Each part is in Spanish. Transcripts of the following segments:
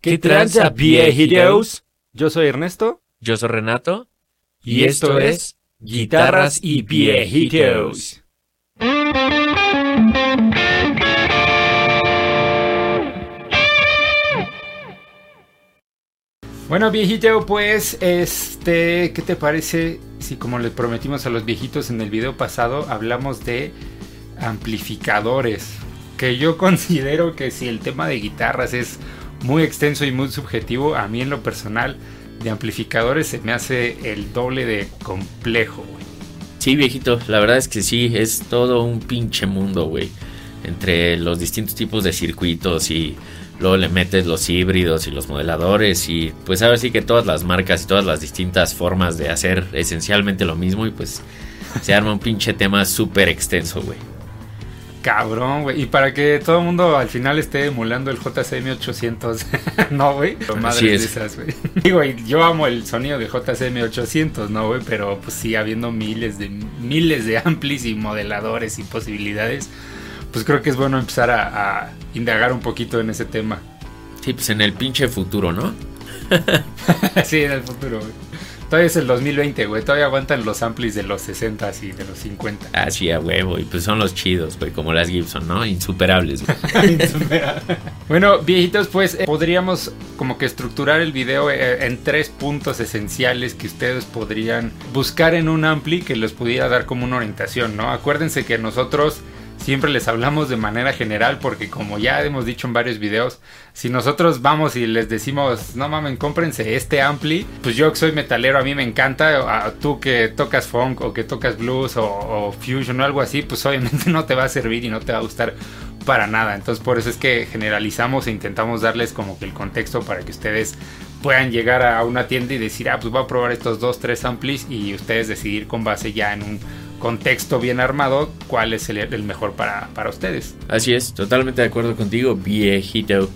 ¿Qué tranza, viejitos? Yo soy Ernesto Yo soy Renato. Y esto es Guitarras y Viejitos. Bueno, viejito, pues, este, ¿qué te parece si como le prometimos a los viejitos en el video pasado, hablamos de amplificadores? Que yo considero que si el tema de guitarras es muy extenso y muy subjetivo, a mí en lo personal de amplificadores se me hace el doble de complejo, güey. Sí, viejito, la verdad es que sí, es todo un pinche mundo, güey. Entre los distintos tipos de circuitos y luego le metes los híbridos y los modeladores y pues ahora sí que todas las marcas y todas las distintas formas de hacer esencialmente lo mismo y pues se arma un pinche tema súper extenso, güey. Cabrón, güey. Y para que todo el mundo al final esté emulando el JCM 800. no, güey. Así es. esas, güey. Digo, yo amo el sonido de JCM 800, ¿no, güey? Pero pues sí, habiendo miles de miles de amplis y modeladores y posibilidades, pues creo que es bueno empezar a, a indagar un poquito en ese tema. Sí, pues en el pinche futuro, ¿no? sí, en el futuro, güey. Todavía es el 2020, güey. Todavía aguantan los amplis de los 60 y de los 50. Así a huevo, y pues son los chidos, güey, como las Gibson, ¿no? Insuperables, güey. bueno, viejitos, pues eh, podríamos como que estructurar el video eh, en tres puntos esenciales que ustedes podrían buscar en un ampli que les pudiera dar como una orientación, ¿no? Acuérdense que nosotros siempre les hablamos de manera general porque como ya hemos dicho en varios videos, si nosotros vamos y les decimos, no mamen, cómprense este ampli, pues yo que soy metalero, a mí me encanta, a tú que tocas funk o que tocas blues o, o fusion o algo así, pues obviamente no te va a servir y no te va a gustar para nada. Entonces por eso es que generalizamos e intentamos darles como que el contexto para que ustedes puedan llegar a una tienda y decir, ah, pues voy a probar estos dos, tres amplis y ustedes decidir con base ya en un contexto bien armado cuál es el, mejor para, para ustedes. Así es, totalmente de acuerdo contigo, viejito.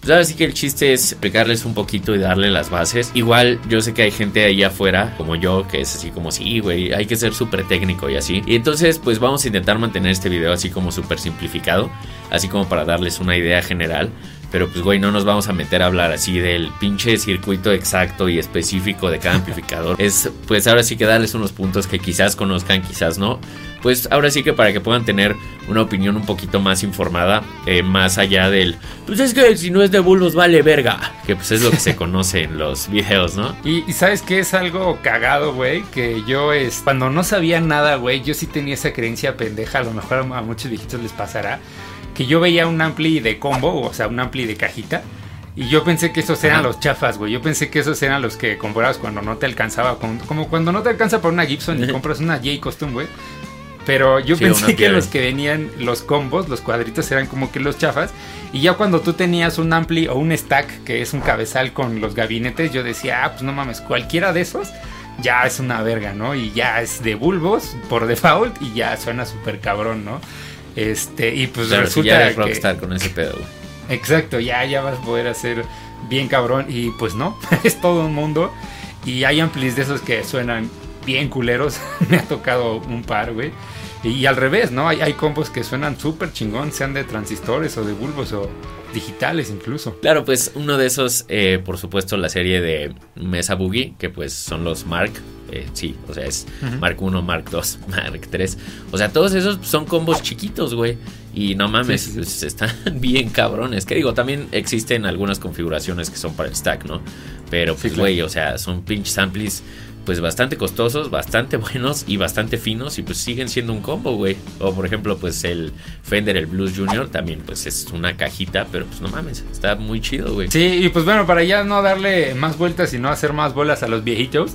Pues ahora sí que el chiste es explicarles un poquito y darle las bases. Igual yo sé que hay gente ahí afuera, como yo, que es así como, sí, güey, hay que ser súper técnico y así. Y entonces pues vamos a intentar mantener este video así como súper simplificado, así como para darles una idea general. Pero pues, güey, no nos vamos a meter a hablar así del pinche circuito exacto y específico de cada amplificador. Es, pues, ahora sí que darles unos puntos que quizás conozcan, quizás no. Pues ahora sí que para que puedan tener una opinión un poquito más informada, eh, más allá del, pues es que si no es de bulbos vale verga, que pues es lo que se conoce en los videos, ¿no? Y, y sabes que es algo cagado, güey, que yo es, cuando no sabía nada, güey, yo sí tenía esa creencia pendeja, a lo mejor a muchos viejitos les pasará que yo veía un ampli de combo, o sea, un ampli de cajita. Y yo pensé que esos eran los chafas, güey. Yo pensé que esos eran los que comprabas cuando no te alcanzaba. Como, como cuando no te alcanza para una Gibson y compras una J Custom, güey. Pero yo Sí, pensé que los que venían los combos, los cuadritos, eran como que los chafas. Y ya cuando tú tenías un ampli o un stack, que es un cabezal con los gabinetes, yo decía, ah, pues no mames, cualquiera de esos ya es una verga, ¿no? Y ya es de bulbos por default y ya suena súper cabrón, ¿no? Este, y pues Claro, resulta ya eres que... rockstar con ese pedo, güey. Exacto, ya, ya vas a poder hacer bien cabrón. Y pues no, es todo un mundo. Y hay amplis de esos que suenan bien culeros. Me ha tocado un par, güey. Y, al revés, ¿no? Hay, hay combos que suenan súper chingón, sean de transistores o de bulbos o digitales incluso. Claro, pues uno de esos, eh, por supuesto, la serie de Mesa Boogie, que pues son los Mark. Eh, sí, o sea, es. Mark 1, Mark 2, Mark 3. O sea, todos esos son combos chiquitos, güey. Y no mames, Sí, sí, sí. pues, están bien cabrones. Que digo, también existen algunas configuraciones que son para el stack, ¿no? Pero pues, claro. güey, o sea, son pinches amplis pues bastante costosos, bastante buenos y bastante finos y pues siguen siendo un combo, güey. O por ejemplo, pues el Fender, el Blues Junior, también pues es una cajita, pero pues no mames, está muy chido, güey. Sí, y pues bueno, para ya no darle más vueltas y no hacer más bolas a los viejitos,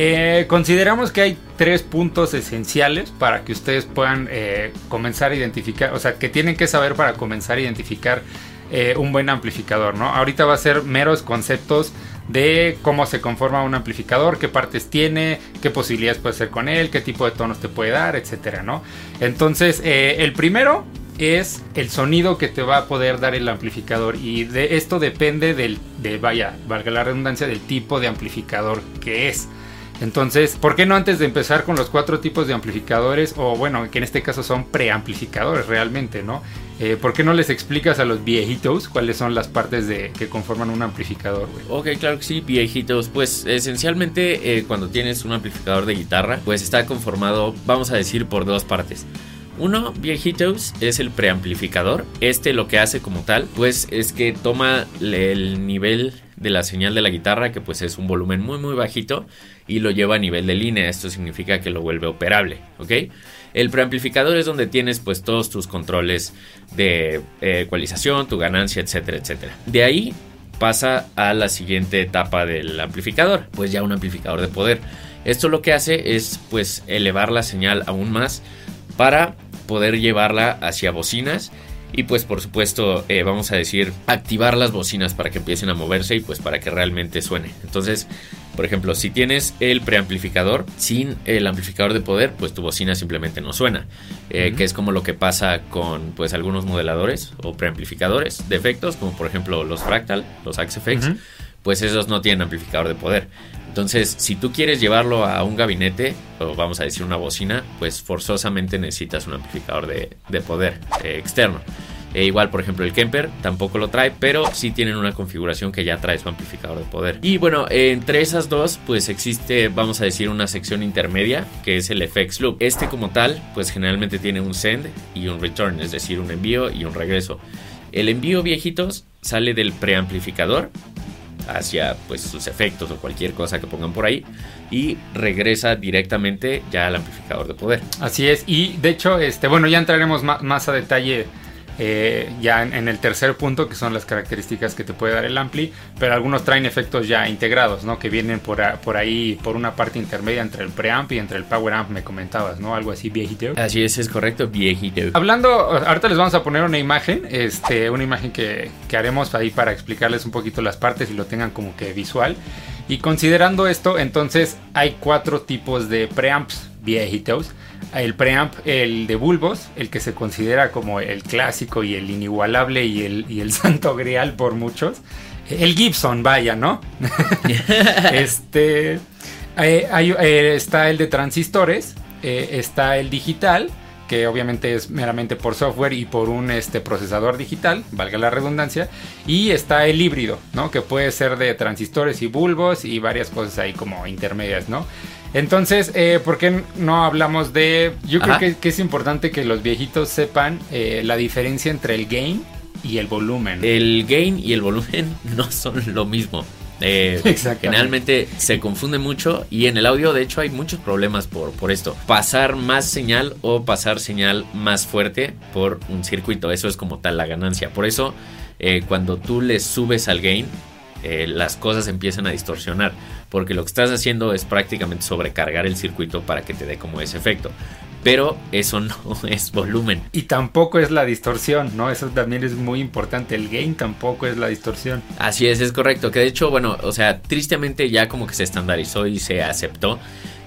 eh, consideramos que hay tres puntos esenciales para que ustedes puedan eh, comenzar a identificar, o sea, que tienen que saber para comenzar a identificar eh, un buen amplificador, ¿no? Ahorita va a ser meros conceptos de cómo se conforma un amplificador, qué partes tiene, qué posibilidades puede hacer con él, qué tipo de tonos te puede dar, etcétera, ¿no? Entonces, el primero es el sonido que te va a poder dar el amplificador y de esto depende del, de, vaya, valga la redundancia, del tipo de amplificador que es. Entonces, ¿por qué no antes de empezar con los cuatro tipos de amplificadores, o bueno, que en este caso son preamplificadores realmente, ¿no? Eh, ¿Por qué no les explicas a los viejitos cuáles son las partes de que conforman un amplificador, güey? Ok, claro que sí, viejitos. Pues esencialmente eh, cuando tienes un amplificador de guitarra, pues está conformado, vamos a decir, por dos partes. Uno, viejitos, es el preamplificador. Este lo que hace como tal, pues es que toma el nivel de la señal de la guitarra, que pues es un volumen muy muy bajito, y lo lleva a nivel de línea. Esto significa que lo vuelve operable, ¿ok? El preamplificador es donde tienes pues todos tus controles de eh, ecualización, tu ganancia, etcétera, etcétera. De ahí pasa a la siguiente etapa del amplificador, pues ya un amplificador de poder. Esto lo que hace es pues elevar la señal aún más para poder llevarla hacia bocinas y pues por supuesto eh, vamos a decir activar las bocinas para que empiecen a moverse y pues para que realmente suene. Entonces, por ejemplo, si tienes el preamplificador sin el amplificador de poder, pues tu bocina simplemente no suena. Eh, que es como lo que pasa con pues algunos modeladores o preamplificadores de efectos, como por ejemplo los Fractal, los AxeFX, pues esos no tienen amplificador de poder. Entonces, si tú quieres llevarlo a un gabinete, o vamos a decir una bocina, pues forzosamente necesitas un amplificador de, poder eh, externo. E igual, por ejemplo, el Kemper tampoco lo trae, pero sí tienen una configuración que ya trae su amplificador de poder. Y bueno, entre esas dos, pues existe, vamos a decir, una sección intermedia, que es el FX Loop. Este como tal, pues generalmente tiene un send y un return, es decir, un envío y un regreso. El envío viejitos sale del preamplificador hacia pues sus efectos o cualquier cosa que pongan por ahí y regresa directamente ya al amplificador de poder. Así es, y de hecho, este, bueno, ya entraremos más, a detalle eh, ya en, el tercer punto, que son las características que te puede dar el ampli, pero algunos traen efectos ya integrados, ¿no? Que vienen por, por ahí, por una parte intermedia entre el preamp y entre el power amp, me comentabas, ¿no? Algo así viejito. Así es, es correcto, viejito. Hablando, ahorita les vamos a poner una imagen, este, una imagen que, que haremos ahí para explicarles un poquito las partes y lo tengan como que visual. Y considerando esto, entonces hay cuatro tipos de preamps viejitos el preamp, el de bulbos, el que se considera como el clásico y el inigualable y el, y el santo grial por muchos. El Gibson, vaya, ¿no? este. Eh, eh, está el de transistores, eh, está el digital, que obviamente es meramente por software y por un este, procesador digital, valga la redundancia, y está el híbrido, ¿no? Que puede ser de transistores y bulbos y varias cosas ahí como intermedias, ¿no? Entonces, eh, ¿por qué no hablamos de... Yo creo que, es importante que los viejitos sepan eh, la diferencia entre el gain y el volumen. El gain y el volumen no son lo mismo. Eh, generalmente se confunde mucho y en el audio de hecho hay muchos problemas por, por esto. Pasar más señal o pasar señal más fuerte por un circuito, eso es como tal la ganancia. Por eso eh, cuando tú le subes al gain eh, las cosas empiezan a distorsionar, porque lo que estás haciendo es prácticamente sobrecargar el circuito para que te dé como ese efecto. Pero eso no es volumen. Y tampoco es la distorsión, ¿no? Eso también es muy importante. El gain tampoco es la distorsión. Así es, es correcto. Que de hecho, bueno, o sea, tristemente ya como que se estandarizó y se aceptó.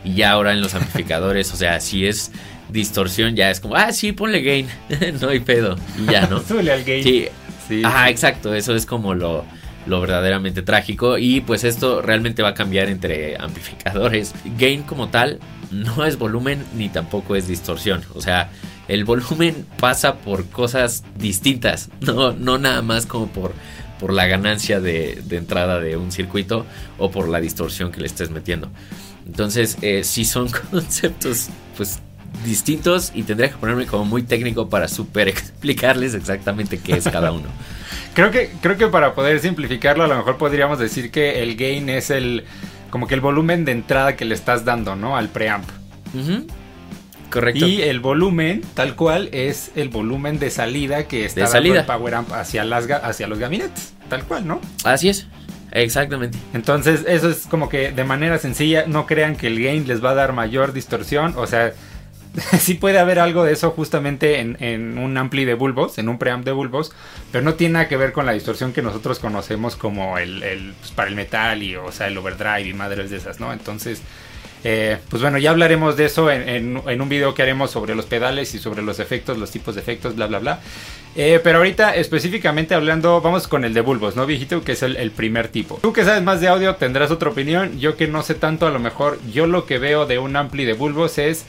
Y ya ahora en los amplificadores, o sea, si es distorsión, ya es como, ah, sí, ponle gain. no hay pedo. Y ya, ¿no? Sube al gain. Sí. sí. Ajá, exacto. Eso es como lo lo verdaderamente trágico y pues esto realmente va a cambiar entre amplificadores. Gain como tal no es volumen ni tampoco es distorsión, o sea, el volumen pasa por cosas distintas, no, no nada más como por, por la ganancia de, entrada de un circuito o por la distorsión que le estés metiendo. Entonces, eh, si son conceptos pues distintos y tendría que ponerme como muy técnico para super explicarles exactamente qué es cada uno. creo que creo que para poder simplificarlo a lo mejor podríamos decir que el gain es el como que el volumen de entrada que le estás dando, ¿no? Al preamp. Correcto. Y el volumen, tal cual, es el volumen de salida que está dando el power amp hacia, las, hacia los gabinetes. Tal cual, ¿no? Así es. Exactamente. Entonces, eso es como que de manera sencilla, no crean que el gain les va a dar mayor distorsión. O sea, sí puede haber algo de eso justamente en, un ampli de bulbos, en un preamp de bulbos, pero no tiene nada que ver con la distorsión que nosotros conocemos como el, pues, para el metal y, o sea, el overdrive y madres de esas, ¿no? Entonces, eh, pues bueno, ya hablaremos de eso en, un video que haremos sobre los pedales y sobre los efectos, los tipos de efectos, bla, bla, bla. Eh, pero ahorita específicamente hablando, vamos con el de bulbos, ¿no, viejito? Que es el, el, primer tipo. Tú que sabes más de audio tendrás otra opinión. Yo que no sé tanto, a lo mejor yo lo que veo de un ampli de bulbos es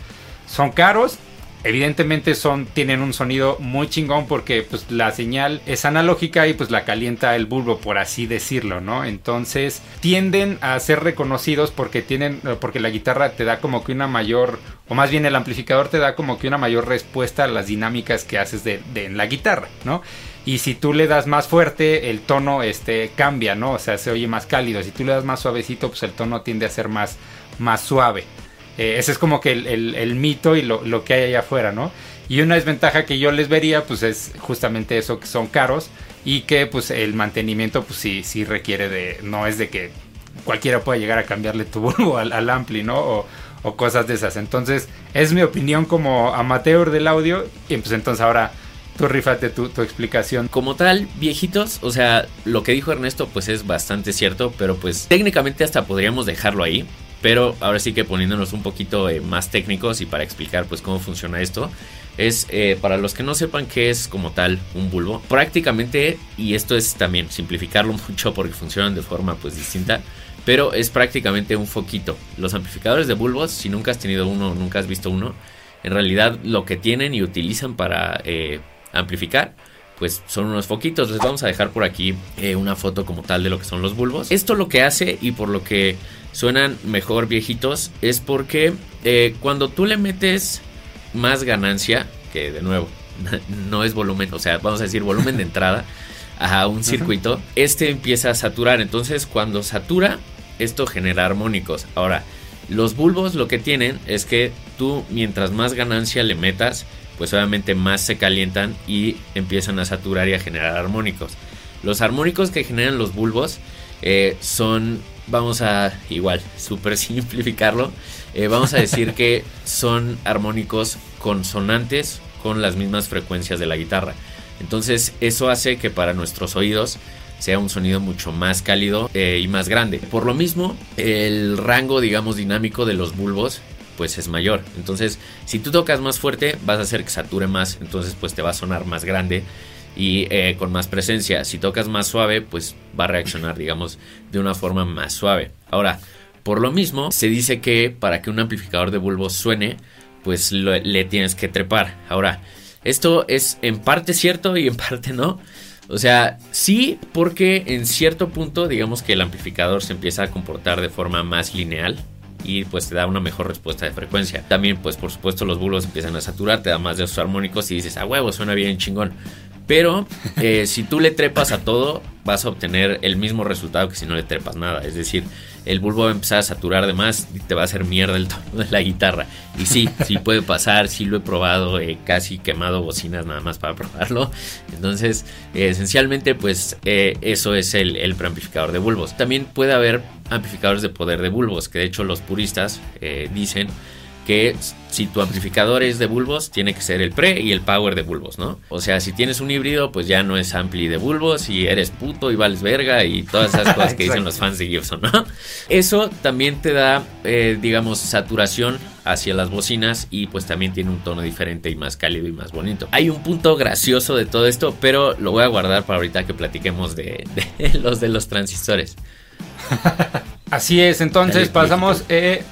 son caros evidentemente son, tienen un sonido muy chingón porque pues la señal es analógica y pues la calienta el bulbo, por así decirlo, ¿no? Entonces tienden a ser reconocidos porque tienen, porque la guitarra te da como que una mayor, o más bien el amplificador te da como que una mayor respuesta a las dinámicas que haces de, en la guitarra, ¿no? Y si tú le das más fuerte, el tono este, cambia, ¿no? O sea, se oye más cálido. Si tú le das más suavecito, pues el tono tiende a ser más, más suave. Eh, ese es como que el, mito y lo, que hay allá afuera, ¿no? Y una desventaja que yo les vería, pues es justamente eso, que son caros y que pues el mantenimiento, pues sí, sí requiere de, no es de que cualquiera pueda llegar a cambiarle tu bulbo al, ampli, ¿no? O, cosas de esas. Entonces, es mi opinión como amateur del audio y pues entonces ahora Tú rifate tu, tu, explicación. Como tal, viejitos, o sea, lo que dijo Ernesto pues es bastante cierto, pero pues técnicamente hasta podríamos dejarlo ahí. Pero ahora sí que poniéndonos un poquito eh, más técnicos y para explicar pues cómo funciona esto, es eh, para los que no sepan qué es como tal un bulbo, prácticamente, y esto es también simplificarlo mucho porque funcionan de forma pues distinta, pero es prácticamente un foquito. Los amplificadores de bulbos, si nunca has tenido uno, nunca has visto uno, en realidad lo que tienen y utilizan para eh, amplificar pues son unos foquitos. Les vamos a dejar por aquí una foto como tal de lo que son los bulbos. Esto lo que hace y por lo que suenan mejor viejitos es porque eh, cuando tú le metes más ganancia, que de nuevo no es volumen, o sea, vamos a decir volumen de entrada a un circuito, este empieza a saturar. Entonces, cuando satura, esto genera armónicos. Ahora, los bulbos lo que tienen es que tú, mientras más ganancia le metas, pues obviamente más se calientan y empiezan a saturar y a generar armónicos. Los armónicos que generan los bulbos eh, son vamos a igual, súper simplificarlo, eh, vamos a decir que son armónicos consonantes con las mismas frecuencias de la guitarra. Entonces eso hace que para nuestros oídos sea un sonido mucho más cálido eh, y más grande. Por lo mismo, el rango, digamos, dinámico de los bulbos pues es mayor. Entonces, si tú tocas más fuerte, vas a hacer que sature más, entonces pues te va a sonar más grande y eh, con más presencia. Si tocas más suave, pues va a reaccionar, digamos, de una forma más suave. Ahora, por lo mismo, se dice que para que un amplificador de bulbos suene, pues le tienes que trepar. Ahora, esto es en parte cierto y en parte no. O sea, sí, porque en cierto punto, digamos que el amplificador se empieza a comportar de forma más lineal y pues te da una mejor respuesta de frecuencia. También, pues por supuesto, los bulbos empiezan a saturar, te da más de esos armónicos y dices, a huevo, suena bien chingón. Pero eh, si tú le trepas a todo, vas a obtener el mismo resultado que si no le trepas nada. Es decir, el bulbo va a empezar a saturar de más y te va a hacer mierda el tono de la guitarra. Y sí, sí puede pasar, sí lo he probado, he casi quemado bocinas nada más para probarlo. Entonces, esencialmente, pues eh, eso es el, el preamplificador de bulbos. También puede haber amplificadores de poder de bulbos, que de hecho los puristas eh, dicen que si tu amplificador es de bulbos, tiene que ser el pre y el power de bulbos, ¿no? O sea, si tienes un híbrido, pues ya no es ampli de bulbos y eres puto y vales verga y todas esas cosas que dicen los fans de Gibson, ¿no? Eso también te da, eh, digamos, saturación hacia las bocinas y pues también tiene un tono diferente y más cálido y más bonito. Hay un punto gracioso de todo esto, pero lo voy a guardar para ahorita que platiquemos de, los de los transistores. Así es, entonces pasamos... Eh,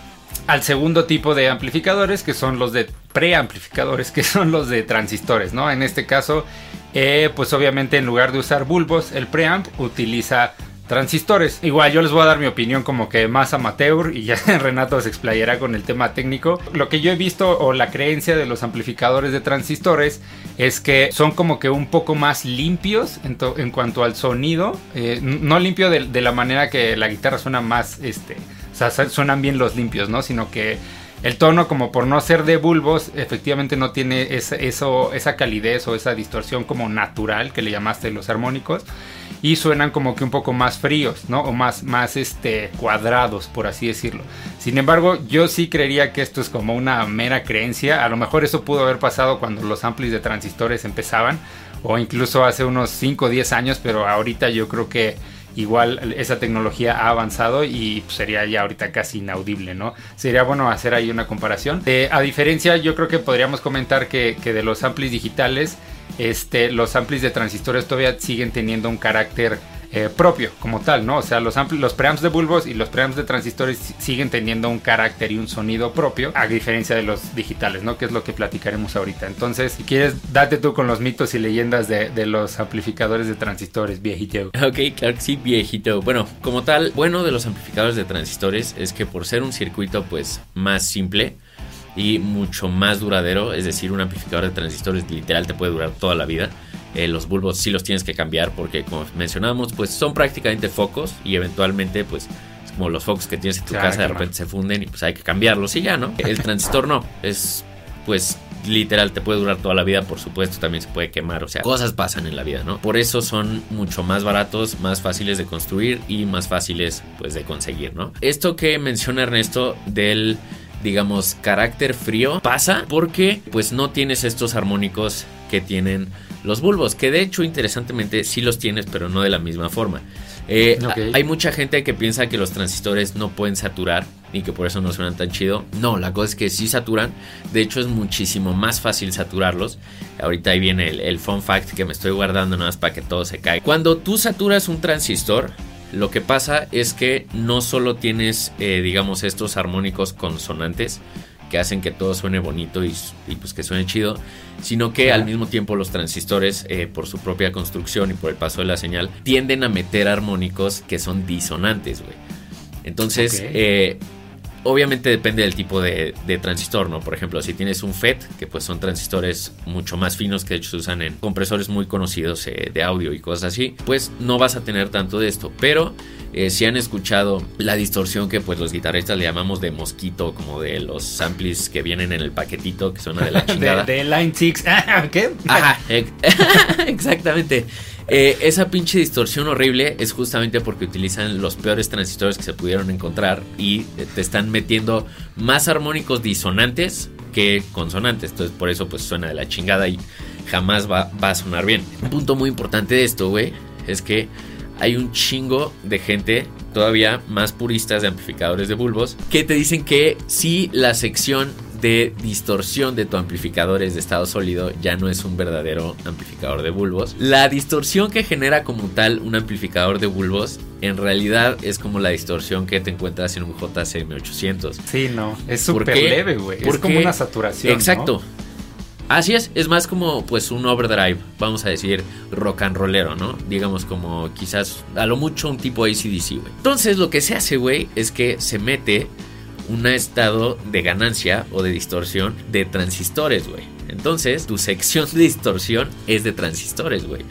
al segundo tipo de amplificadores, que son los de preamplificadores, que son los de transistores, ¿no? En este caso, eh, pues obviamente en lugar de usar bulbos, el preamp utiliza transistores. Igual yo les voy a dar mi opinión como que más amateur y ya Renato se explayará con el tema técnico. Lo que yo he visto o la creencia de los amplificadores de transistores es que son como que un poco más limpios en, cuanto al sonido. Eh, no limpio de, de, la manera que la guitarra suena más este, sea, suenan bien los limpios, ¿no? Sino que el tono, como por no ser de bulbos, efectivamente no tiene esa, eso, esa calidez o esa distorsión como natural que le llamaste los armónicos. Y suenan como que un poco más fríos, ¿no? O más, más este, cuadrados, por así decirlo. Sin embargo, yo sí creería que esto es como una mera creencia. A lo mejor eso pudo haber pasado cuando los amplis de transistores empezaban. O incluso hace unos 5 o 10 años. Pero ahorita yo creo que igual esa tecnología ha avanzado y sería ya ahorita casi inaudible, ¿no? Sería bueno hacer ahí una comparación. Eh, a diferencia, yo creo que podríamos comentar que, de los amplis digitales, este, los amplis de transistores todavía siguen teniendo un carácter eh, propio como tal, ¿no? O sea, los, los preamps de bulbos y los preamps de transistores siguen teniendo un carácter y un sonido propio, a diferencia de los digitales, ¿no? Que es lo que platicaremos ahorita. Entonces, si quieres, date tú con los mitos y leyendas de, de los amplificadores de transistores, viejito. Ok, claro que sí, viejito. Bueno, como tal, bueno de los amplificadores de transistores es que por ser un circuito pues más simple, y mucho más duradero, es decir, un amplificador de transistores literal te puede durar toda la vida. Eh, los bulbos sí los tienes que cambiar porque como mencionamos, pues son prácticamente focos y eventualmente pues es como los focos que tienes en tu casa de repente se funden y pues hay que cambiarlos y ya, ¿no? El transistor no, es pues literal te puede durar toda la vida, por supuesto, también se puede quemar, o sea, cosas pasan en la vida, ¿no? Por eso son mucho más baratos, más fáciles de construir y más fáciles pues de conseguir, ¿no? Esto que menciona Ernesto del digamos, carácter frío pasa porque pues no tienes estos armónicos que tienen los bulbos, que de hecho interesantemente sí los tienes, pero no de la misma forma. Eh, hay mucha gente que piensa que los transistores no pueden saturar y que por eso no suenan tan chido. No, la cosa es que sí saturan. De hecho es muchísimo más fácil saturarlos. Ahorita ahí viene el, el fun fact que me estoy guardando nada más para que todo se caiga. Cuando tú saturas un transistor, lo que pasa es que no solo tienes, eh, digamos, estos armónicos consonantes que hacen que todo suene bonito y, pues que suene chido, sino que al mismo tiempo los transistores, eh, por su propia construcción y por el paso de la señal, tienden a meter armónicos que son disonantes, güey. Entonces, eh, Obviamente depende del tipo de, transistor, ¿no? Por ejemplo, si tienes un FET, que pues son transistores mucho más finos que de hecho se usan en compresores muy conocidos eh, de audio y cosas así, pues no vas a tener tanto de esto. Pero eh, si han escuchado la distorsión que pues los guitarristas le llamamos de mosquito, como de los samples que vienen en el paquetito, que suena de la chingada. de, Line 6, ¿qué? Ajá, exactamente. Eh, esa pinche distorsión horrible es justamente porque utilizan los peores transistores que se pudieron encontrar y te están metiendo más armónicos disonantes que consonantes. Entonces por eso pues suena de la chingada y jamás va, va a sonar bien. Un punto muy importante de esto, güey, es que hay un chingo de gente todavía más puristas de amplificadores de bulbos que te dicen que si la sección de distorsión de tu amplificador es de estado sólido, ya no es un verdadero amplificador de bulbos. La distorsión que genera como tal un amplificador de bulbos en realidad es como la distorsión que te encuentras en un JCM800. Sí, no, es súper leve, güey. Es como una saturación. Exacto. Así es, es más como pues un overdrive, vamos a decir rock and rollero, ¿no? Digamos como quizás a lo mucho un tipo ACDC, güey. Entonces lo que se hace, güey, es que se mete un estado de ganancia o de distorsión de transistores, güey. Entonces, tu sección de distorsión es de transistores, güey.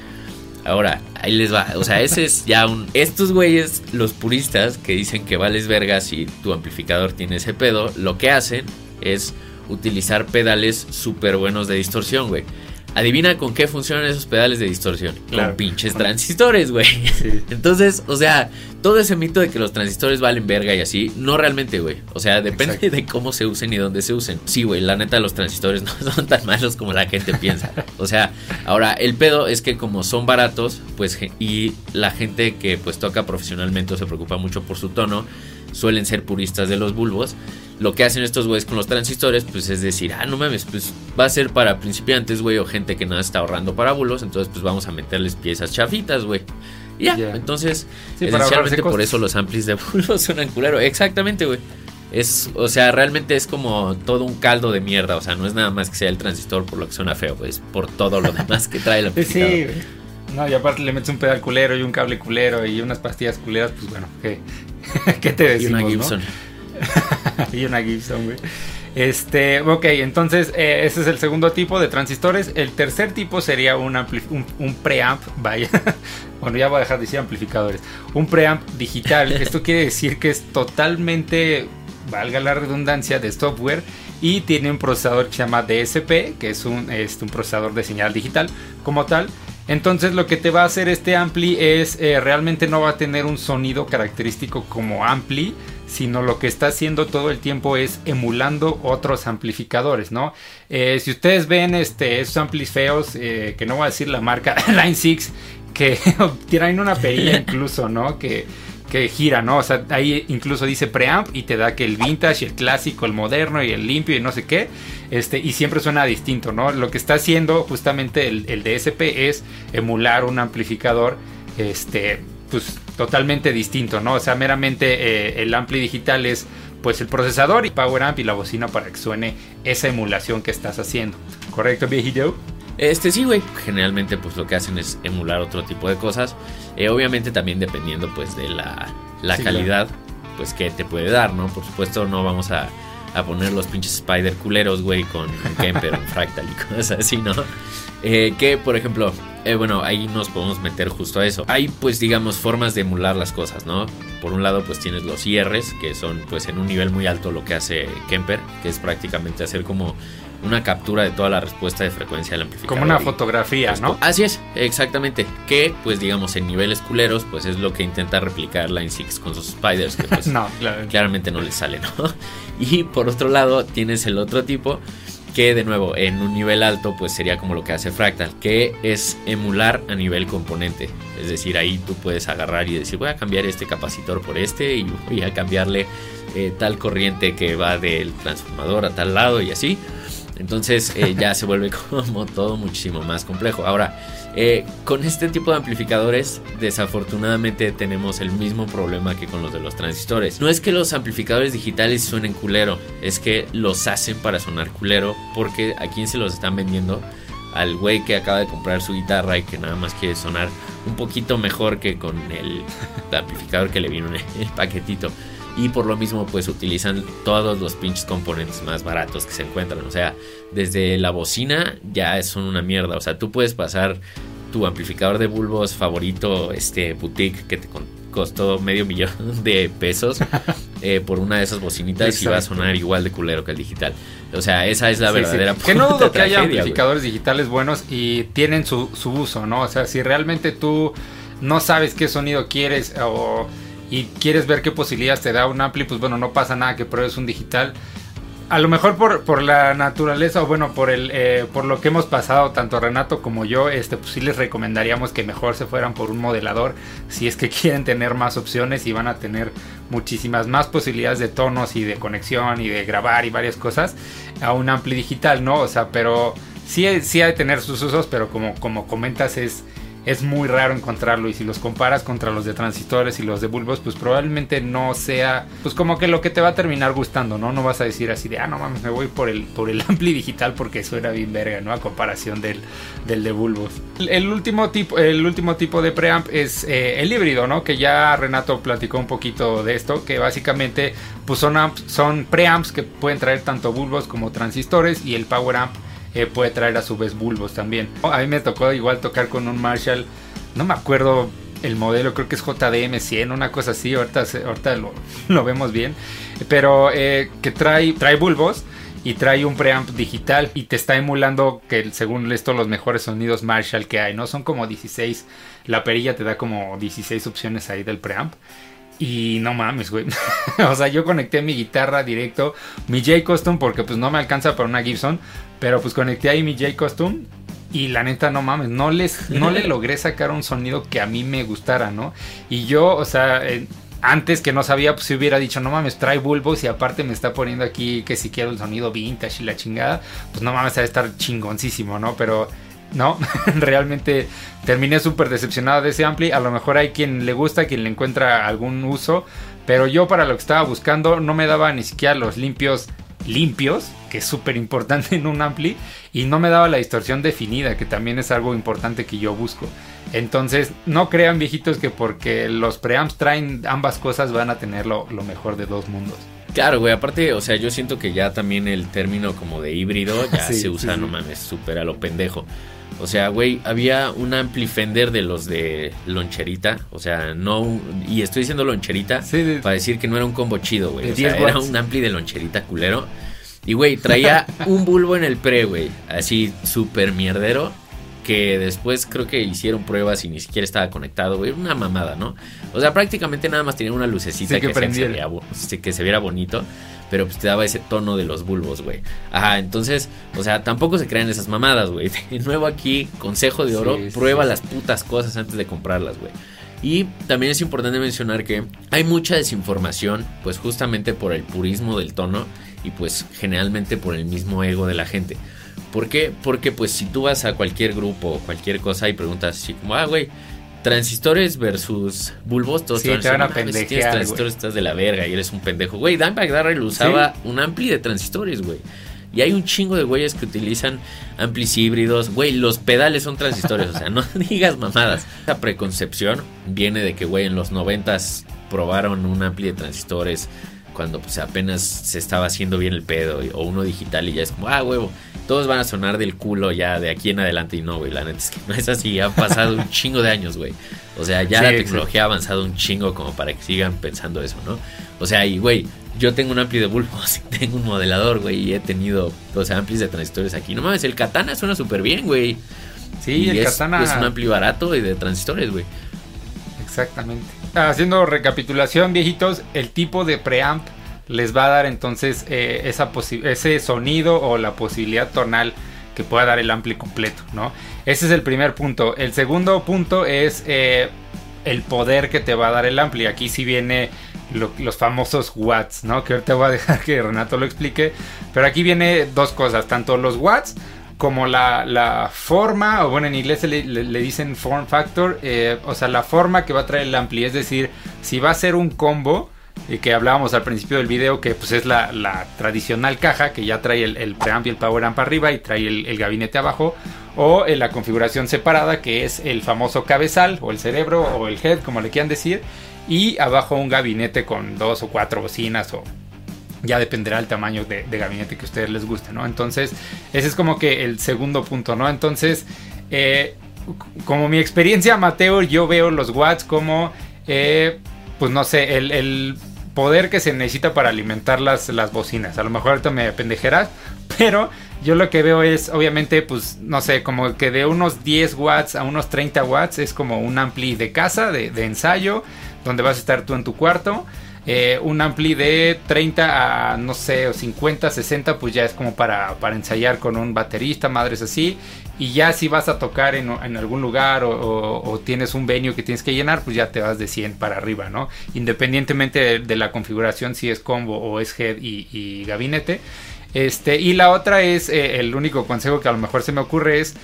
Ahora, ahí les va. O sea, ese es ya un. Estos güeyes, los puristas que dicen que vales verga si tu amplificador tiene ese pedo, lo que hacen es utilizar pedales súper buenos de distorsión, güey. Adivina con qué funcionan esos pedales de distorsión. Con pinches transistores, güey. Entonces, o sea, todo ese mito de que los transistores valen verga y así, no realmente, güey. O sea, depende de cómo se usen y dónde se usen. Sí, güey, la neta, los transistores no son tan malos como la gente piensa. O sea, ahora, el pedo es que como son baratos, pues, y la gente que pues toca profesionalmente o se preocupa mucho por su tono, suelen ser puristas de los bulbos lo que hacen estos güeyes con los transistores, pues es decir, ah, no mames, pues va a ser para principiantes, güey, o gente que nada está ahorrando para bulos, entonces pues vamos a meterles piezas chafitas, güey. ya, entonces, esencialmente por eso los amplis de bulos suenan culero. Exactamente, güey. Es, o sea, realmente es como todo un caldo de mierda, o sea, no es nada más que sea el transistor por lo que suena feo, es por todo lo demás que trae el amplificador. Sí, no, y aparte le metes un pedal culero y un cable culero y unas pastillas culeras, pues bueno, ¿qué, ¿qué te decimos, Y una Gibson. y una Gibson, güey. Este, ok, entonces eh, ese es el segundo tipo de transistores. El tercer tipo sería un, un, preamp, vaya. bueno, ya voy a dejar de decir amplificadores. Un preamp digital. Esto quiere decir que es totalmente, valga la redundancia, de software y tiene un procesador que se llama DSP, que es un, es un procesador de señal digital como tal. Entonces lo que te va a hacer este ampli es eh, realmente no va a tener un sonido característico como ampli, sino lo que está haciendo todo el tiempo es emulando otros amplificadores, ¿no? Eh, si ustedes ven este, esos amplis feos, eh, que no voy a decir la marca Line 6, que tienen una perilla incluso, ¿no? Que, que gira, ¿no? O sea, ahí incluso dice preamp y te da que el vintage, el clásico, el moderno y el limpio y no sé qué, este, y siempre suena distinto, ¿no? Lo que está haciendo justamente el, DSP es emular un amplificador, este, pues totalmente distinto, ¿no? O sea, meramente eh, el ampli digital es pues el procesador y power amp y la bocina para que suene esa emulación que estás haciendo. ¿Correcto, viejito? Este sí, güey. Generalmente pues lo que hacen es emular otro tipo de cosas. Eh, obviamente también dependiendo pues de la, calidad pues que te puede dar, ¿no? Por supuesto no vamos a, poner los pinches spider culeros, güey, con Kemper, Fractal y cosas así, ¿no? Eh, que, por ejemplo, eh, bueno, ahí nos podemos meter justo a eso. Hay, pues, digamos, formas de emular las cosas, ¿no? Por un lado, pues tienes los IRs, que son, pues, en un nivel muy alto lo que hace Kemper, que es prácticamente hacer como una captura de toda la respuesta de frecuencia del amplificador. Como una fotografía, ¿no? Así es, exactamente. Que, pues digamos, en niveles culeros, pues es lo que intenta replicar Line 6 con sus spiders, que pues no, claramente no le sale, ¿no? Y por otro lado, tienes el otro tipo, que de nuevo, en un nivel alto, pues sería como lo que hace Fractal, que es emular a nivel componente. Es decir, ahí tú puedes agarrar y decir, voy a cambiar este capacitor por este y voy a cambiarle eh, tal corriente que va del transformador a tal lado y así. Entonces eh, ya se vuelve como todo muchísimo más complejo. Ahora, eh, con este tipo de amplificadores, desafortunadamente tenemos el mismo problema que con los de los transistores. No es que los amplificadores digitales suenen culero, es que los hacen para sonar culero porque a quién se los están vendiendo al güey que acaba de comprar su guitarra y que nada más quiere sonar un poquito mejor que con el amplificador que le vino en el paquetito y por lo mismo pues utilizan todos los pinches componentes más baratos que se encuentran. O sea, desde la bocina ya son una mierda. O sea, tú puedes pasar tu amplificador de bulbos favorito, este boutique que te costó medio millón de pesos eh, por una de esas bocinitas y va a sonar igual de culero que el digital. O sea, esa es la verdadera. Que no dudo que haya amplificadores digitales buenos y tienen su, su uso, ¿no? O sea, si realmente tú no sabes qué sonido quieres o y quieres ver qué posibilidades te da un ampli, pues bueno, no pasa nada que pruebes un digital. A lo mejor por, por la naturaleza o bueno, por el eh, por lo que hemos pasado tanto Renato como yo, este pues sí les recomendaríamos que mejor se fueran por un modelador si es que quieren tener más opciones y van a tener muchísimas más posibilidades de tonos y de conexión y de grabar y varias cosas a un ampli digital, ¿no? O sea, pero sí, sí hay de tener sus usos, pero como, como comentas es es muy raro encontrarlo y si los comparas contra los de transistores y los de bulbos, pues probablemente no sea, pues como que lo que te va a terminar gustando, ¿no? No vas a decir así de, ah, no mames, me voy por el, por el ampli digital porque suena bien verga, ¿no? A comparación del, del de bulbos. El, último tipo, el último tipo de preamp es eh, el híbrido, ¿no? Que ya Renato platicó un poquito de esto, que básicamente pues son, son preamps que pueden traer tanto bulbos como transistores y el power amp eh, puede traer a su vez bulbos también. A mí me tocó igual tocar con un Marshall, no me acuerdo el modelo, creo que es JDM100, una cosa así, ahorita, ahorita lo, vemos bien, pero eh, que trae, trae bulbos y trae un preamp digital y te está emulando que según esto los mejores sonidos Marshall que hay, ¿no? Son como 16, la perilla te da como 16 opciones ahí del preamp y no mames, güey. o sea, yo conecté mi guitarra directo, mi J Custom, porque pues no me alcanza para una Gibson. Pero pues conecté ahí mi J Custom. Y la neta, no mames, no, les, no le logré sacar un sonido que a mí me gustara, ¿no? Y yo, o sea, antes que no sabía, pues si hubiera dicho, no mames, trae bulbos y aparte me está poniendo aquí que si quiero el sonido vintage y la chingada, pues no mames, va a estar chingoncísimo, ¿no? Pero no, realmente terminé súper decepcionado de ese ampli. A lo mejor hay quien le gusta, quien le encuentra algún uso, pero yo para lo que estaba buscando no me daba ni siquiera los limpios limpios, que es súper importante en un ampli, y no me daba la distorsión definida, que también es algo importante que yo busco. Entonces, no crean viejitos que porque los preamps traen ambas cosas van a tener lo, lo mejor de dos mundos. Claro, güey, aparte, o sea, yo siento que ya también el término como de híbrido ya se usa, no mames, súper a lo pendejo. O sea, güey, había un amplifender de los de loncherita. O sea, no. Y estoy diciendo loncherita para decir que no era un combo chido, güey. O sea, era un ampli de loncherita culero. Y, güey, traía un bulbo en el pre, güey. Así súper mierdero. Que después creo que hicieron pruebas y ni siquiera estaba conectado, güey. Una mamada, ¿no? O sea, prácticamente nada más tenía una lucecita que, que, se, que se viera bonito pero pues te daba ese tono de los bulbos, güey. Ajá, entonces, o sea, tampoco se crean esas mamadas, güey. De nuevo aquí, consejo de oro, prueba las putas cosas antes de comprarlas, güey. Y también es importante mencionar que hay mucha desinformación, pues justamente por el purismo del tono y pues generalmente por el mismo ego de la gente. ¿Por qué? Porque pues si tú vas a cualquier grupo o cualquier cosa y preguntas así como, ah, güey, transistores versus bulbos, todos Sí, te a van a decir, "No mames, si tienes güey". transistores, estás de la verga y eres un pendejo. Güey, Dimebag Darrell usaba un ampli de transistores, güey. Y hay un chingo de güeyes que utilizan amplis híbridos. Güey, los pedales son transistores, o sea, no digas mamadas. Esa preconcepción viene de que, güey, en los noventas probaron un ampli de transistores cuando pues apenas se estaba haciendo bien el pedo o uno digital y ya es como, ah, huevo, todos van a sonar del culo ya de aquí en adelante y no, güey, la neta es que no es así, ha pasado un chingo de años, güey. O sea, ya Sí, la sí. tecnología ha avanzado un chingo como para que sigan pensando eso, ¿no? O sea, y güey, yo tengo un ampli de bulbos y tengo un modelador, güey, y he tenido, o sea, amplis de transistores aquí. No mames, el Katana suena súper bien, güey. Sí, y el es, Katana. es un ampli barato y de transistores, güey. Exactamente. Haciendo recapitulación, viejitos, el tipo de preamp les va a dar entonces eh, esa ese sonido o la posibilidad tonal que pueda dar el ampli completo, ¿no? Ese es el primer punto. El segundo punto es eh, el poder que te va a dar el ampli. Aquí sí viene lo- los famosos watts, ¿no? Que ahorita voy a dejar que Renato lo explique. Pero aquí viene dos cosas, tanto los watts como la, la forma, o bueno, en inglés le- le dicen form factor, eh, o sea, la forma que va a traer el ampli, es decir, si va a ser un combo, y que hablábamos al principio del video, que pues es la, la tradicional caja, que ya trae el, el preamp y el power amp arriba y trae el, el gabinete abajo, o en la configuración separada, que es el famoso cabezal, o el cerebro, o el head, como le quieran decir, y abajo un gabinete con dos o cuatro bocinas, o ya dependerá el tamaño de, gabinete que a ustedes les guste, ¿no? Entonces, ese es como que el segundo punto, ¿no? Entonces, eh, como mi experiencia amateur, yo veo los watts como, eh, pues no sé, el, poder que se necesita para alimentar las, las bocinas. A lo mejor ahorita me pendejerás, pero yo lo que veo es, obviamente, pues, no sé, como que de unos 10 watts a unos 30 watts es como un ampli de casa, de, de ensayo, donde vas a estar tú en tu cuarto. Eh, un ampli de 30 a no sé, o 50, 60, pues ya es como para, para ensayar con un baterista, madres así. Y ya si vas a tocar en, en algún lugar o, o- tienes un venue que tienes que llenar, pues ya te vas de 100 para arriba, ¿no? Independientemente de, la configuración, si es combo o es head y, y gabinete. Este, y la otra es, eh, el único consejo que a lo mejor se me ocurre es,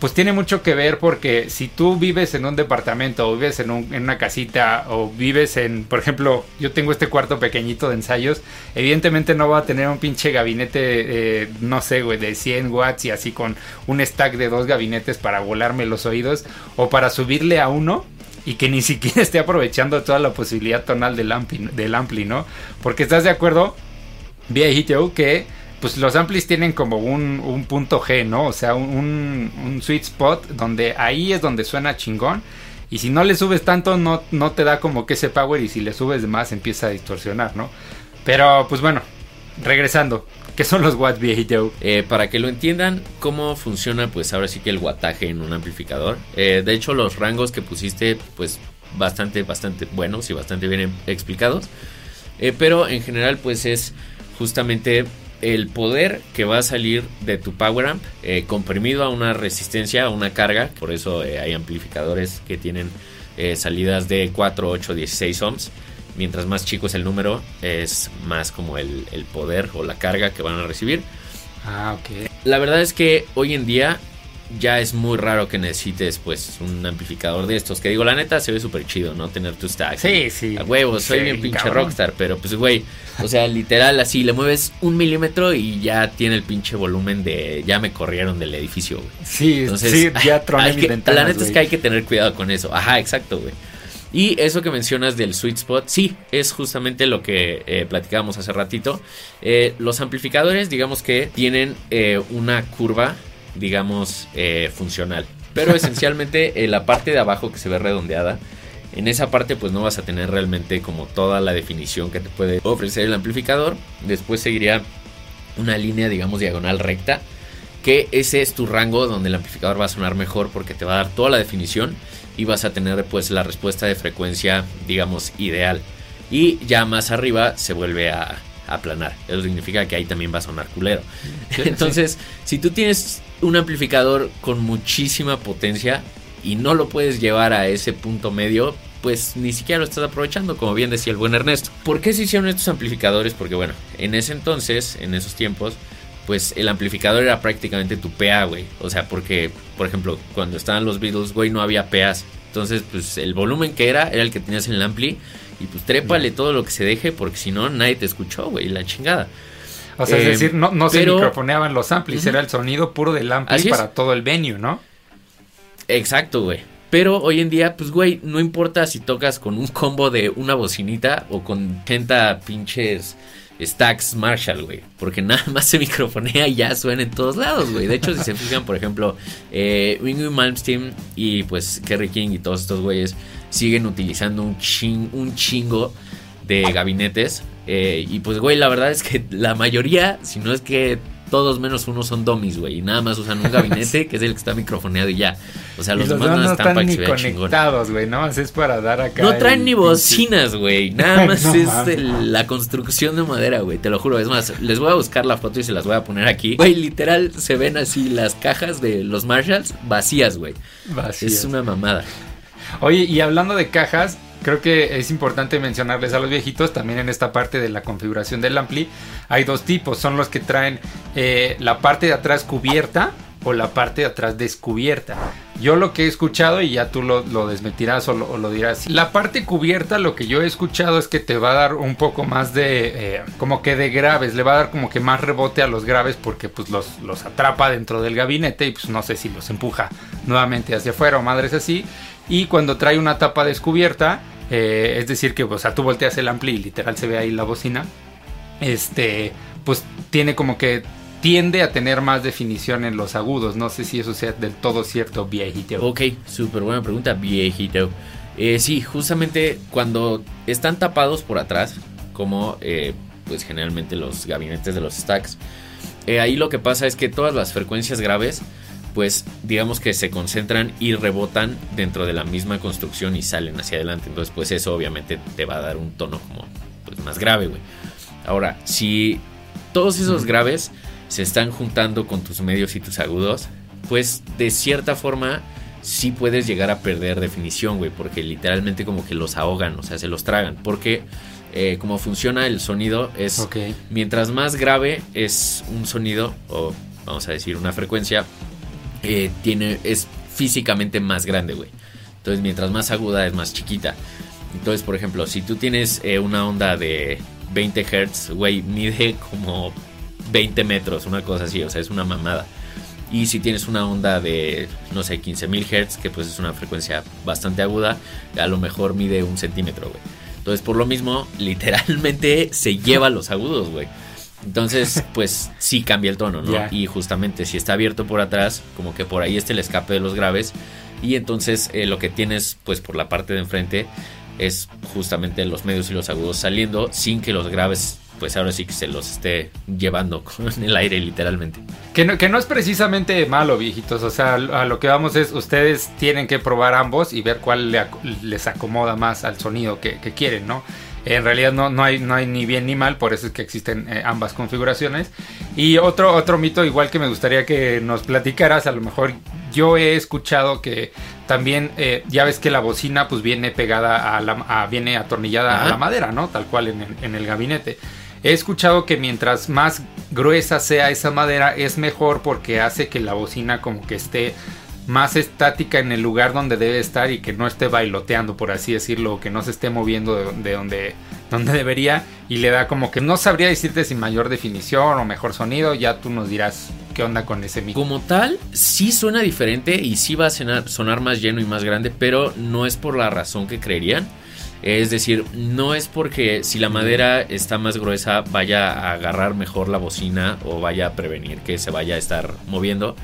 pues tiene mucho que ver porque si tú vives en un departamento o vives en, un- en una casita o vives en, por ejemplo, yo tengo este cuarto pequeñito de ensayos, evidentemente no va a tener un pinche gabinete, no sé, güey, de 100 watts y así con un stack de dos gabinetes para volarme los oídos o para subirle a uno y que ni siquiera esté aprovechando toda la posibilidad tonal del ampli, del ampli ¿no? Porque estás de acuerdo, viejito, que pues los amplis tienen como un, un punto G, ¿no? O sea, un, un sweet spot donde ahí es donde suena chingón. Y si no le subes tanto, no, no te da como que ese power. Y si le subes más, empieza a distorsionar, ¿no? Pero pues bueno, regresando. ¿Qué son los watts, viejito? Eh, para que lo entiendan cómo funciona, pues ahora sí que el wattaje en un amplificador. Eh, de hecho, los rangos que pusiste, pues bastante, bastante buenos y bastante bien explicados. Eh, pero en general, pues es justamente el poder que va a salir de tu power amp eh, comprimido a una resistencia, a una carga. Por eso eh, hay amplificadores que tienen eh, salidas de 4, 8, 16 ohms. Mientras más chico es el número, es más como el, el poder o la carga que van a recibir. Ah, ok. La verdad es que hoy en día ya es muy raro que necesites pues un amplificador de estos. Que digo, la neta se ve súper chido, ¿no? Tener tu stack. Sí, sí. A huevo, soy Sí, bien pinche cabrón. rockstar, pero pues güey, o sea, literal así, le mueves un milímetro y ya tiene el pinche volumen de ya me corrieron del edificio, güey. Sí, Entonces, sí, ya troné mis que- ventanas, La neta es que hay que tener cuidado con eso. Ajá, exacto, güey. Y eso que mencionas del sweet spot, sí, es justamente lo que eh, platicábamos hace ratito. Eh, los amplificadores, digamos que tienen eh, una curva, digamos, eh, funcional. Pero esencialmente en la parte de abajo que se ve redondeada, en esa parte pues no vas a tener realmente como toda la definición que te puede ofrecer el amplificador. Después seguiría una línea, digamos, diagonal recta. Que ese es tu rango donde el amplificador va a sonar mejor porque te va a dar toda la definición y vas a tener pues la respuesta de frecuencia, digamos, ideal. Y ya más arriba se vuelve a aplanar. Eso significa que ahí también va a sonar culero. Sí, Entonces, si tú tienes un amplificador con muchísima potencia y no lo puedes llevar a ese punto medio, pues ni siquiera lo estás aprovechando, como bien decía el buen Ernesto. ¿Por qué se hicieron estos amplificadores? Porque bueno, en ese entonces, en esos tiempos, pues el amplificador era prácticamente tu PA, güey. O sea, porque, por ejemplo, cuando estaban los Beatles, güey, no había PAs. Entonces, pues el volumen que era era el que tenías en el ampli. Y pues trépale todo lo que se deje, porque si no, nadie te escuchó, güey, la chingada. O sea, es Eh, decir, no, no se microfoneaban los amplis, era el sonido puro del ampli para todo el venue, ¿no? Exacto, güey. Pero hoy en día, pues, güey, no importa si tocas con un combo de una bocinita o con 80 pinches stacks Marshall, güey. Porque nada más se microfonea y ya suena en todos lados, güey. De hecho, si se fijan, por ejemplo, eh, Malmsteen y pues Kerry King y todos estos güeyes siguen utilizando un, chin- un chingo de gabinetes. Eh, y pues, güey, la verdad es que la mayoría, si no es que todos menos uno son dummies, güey. Y nada más usan un gabinete que es el que está microfoneado y ya. O sea, los, los demás no están están para que ni se vea chingón. conectados, güey, ¿no? Así es para dar acá. No traen el ni bocinas, güey. Nada más No es el- la construcción de madera, güey. Te lo juro. Es más, les voy a buscar la foto y se las voy a poner aquí. Güey, literal se ven así las cajas de los Marshalls vacías, güey. Vacías. Es una mamada. Oye, y hablando de cajas, creo que es importante mencionarles a los viejitos también en esta parte de la configuración del ampli. Hay dos tipos, son los que traen eh, la parte de atrás cubierta o la parte de atrás descubierta. Yo lo que he escuchado, y ya tú lo, lo desmentirás o lo, o lo dirás, la parte cubierta lo que yo he escuchado es que te va a dar un poco más de, eh, como que de graves, le va a dar como que más rebote a los graves porque pues los, los atrapa dentro del gabinete y pues no sé si los empuja nuevamente hacia afuera o madres así. Y cuando trae una tapa descubierta, eh, es decir que, o sea, tú volteas el ampli y literal se ve ahí la bocina, este, pues tiene como que tiende a tener más definición en los agudos. No sé si eso sea del todo cierto, viejito. Ok, súper buena pregunta, viejito. Eh, sí, justamente cuando están tapados por atrás, como eh, pues generalmente los gabinetes de los stacks, ahí lo que pasa es que todas las frecuencias graves, pues digamos que se concentran y rebotan dentro de la misma construcción y salen hacia adelante. Entonces, pues eso obviamente te va a dar un tono como pues, más grave, güey. Ahora, si todos esos graves se están juntando con tus medios y tus agudos, pues de cierta forma sí puedes llegar a perder definición, güey, porque literalmente como que los ahogan, o sea, se los tragan, porque eh, como funciona el sonido es mientras más grave es un sonido o vamos a decir una frecuencia eh, tiene es físicamente más grande, güey. Entonces, mientras más aguda es más chiquita. Entonces, por ejemplo, si tú tienes eh, una onda de 20 Hz, güey, mide como 20 metros, una cosa así, o sea, es una mamada. Y si tienes una onda de, no sé, 15.000 Hz, que pues es una frecuencia bastante aguda, a lo mejor mide un centímetro, güey. Entonces, por lo mismo, literalmente se lleva los agudos, güey. Entonces, pues sí cambia el tono, ¿no? Y justamente si está abierto por atrás, como que por ahí está el escape de los graves. Y entonces eh, lo que tienes, pues por la parte de enfrente, es justamente los medios y los agudos saliendo sin que los graves, pues ahora sí que se los esté llevando con el aire, literalmente. Que no, que no es precisamente malo, viejitos. O sea, a lo que vamos es, ustedes tienen que probar ambos y ver cuál le ac- les acomoda más al sonido que, que quieren, ¿no? En realidad no, no, hay, no hay ni bien ni mal, por eso es que existen eh, ambas configuraciones. Y otro, otro mito igual que me gustaría que nos platicaras, a lo mejor yo he escuchado que también, eh, ya ves que la bocina pues viene pegada a la, a- viene atornillada a la madera, ¿no? Tal cual en, en el gabinete. He escuchado que mientras más gruesa sea esa madera es mejor porque hace que la bocina como que esté más estática en el lugar donde debe estar y que no esté bailoteando, por así decirlo, o que no se esté moviendo de, de donde, donde debería y le da como que no sabría decirte si mayor definición o mejor sonido, ya tú nos dirás qué onda con ese micro. Como tal, sí suena diferente y sí va a sonar, sonar más lleno y más grande, pero no es por la razón que creerían. Es decir, no es porque si la madera está más gruesa vaya a agarrar mejor la bocina o vaya a prevenir que se vaya a estar moviendo,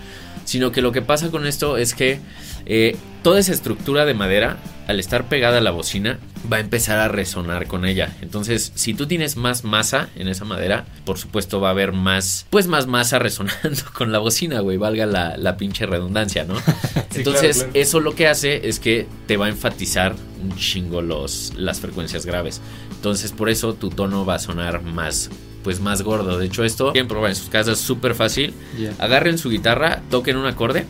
sino que lo que pasa con esto es que eh, toda esa estructura de madera, al estar pegada a la bocina, va a empezar a resonar con ella. Entonces, si tú tienes más masa en esa madera, por supuesto va a haber más, pues más masa resonando con la bocina, güey, valga la, la pinche redundancia, ¿no? Entonces, claro, claro. eso lo que hace es que te va a enfatizar un chingo los, las frecuencias graves. Entonces, por eso tu tono va a sonar más, pues más gordo. De hecho, esto quieren probar en sus casas, súper fácil. Ya. Agarren su guitarra, toquen un acorde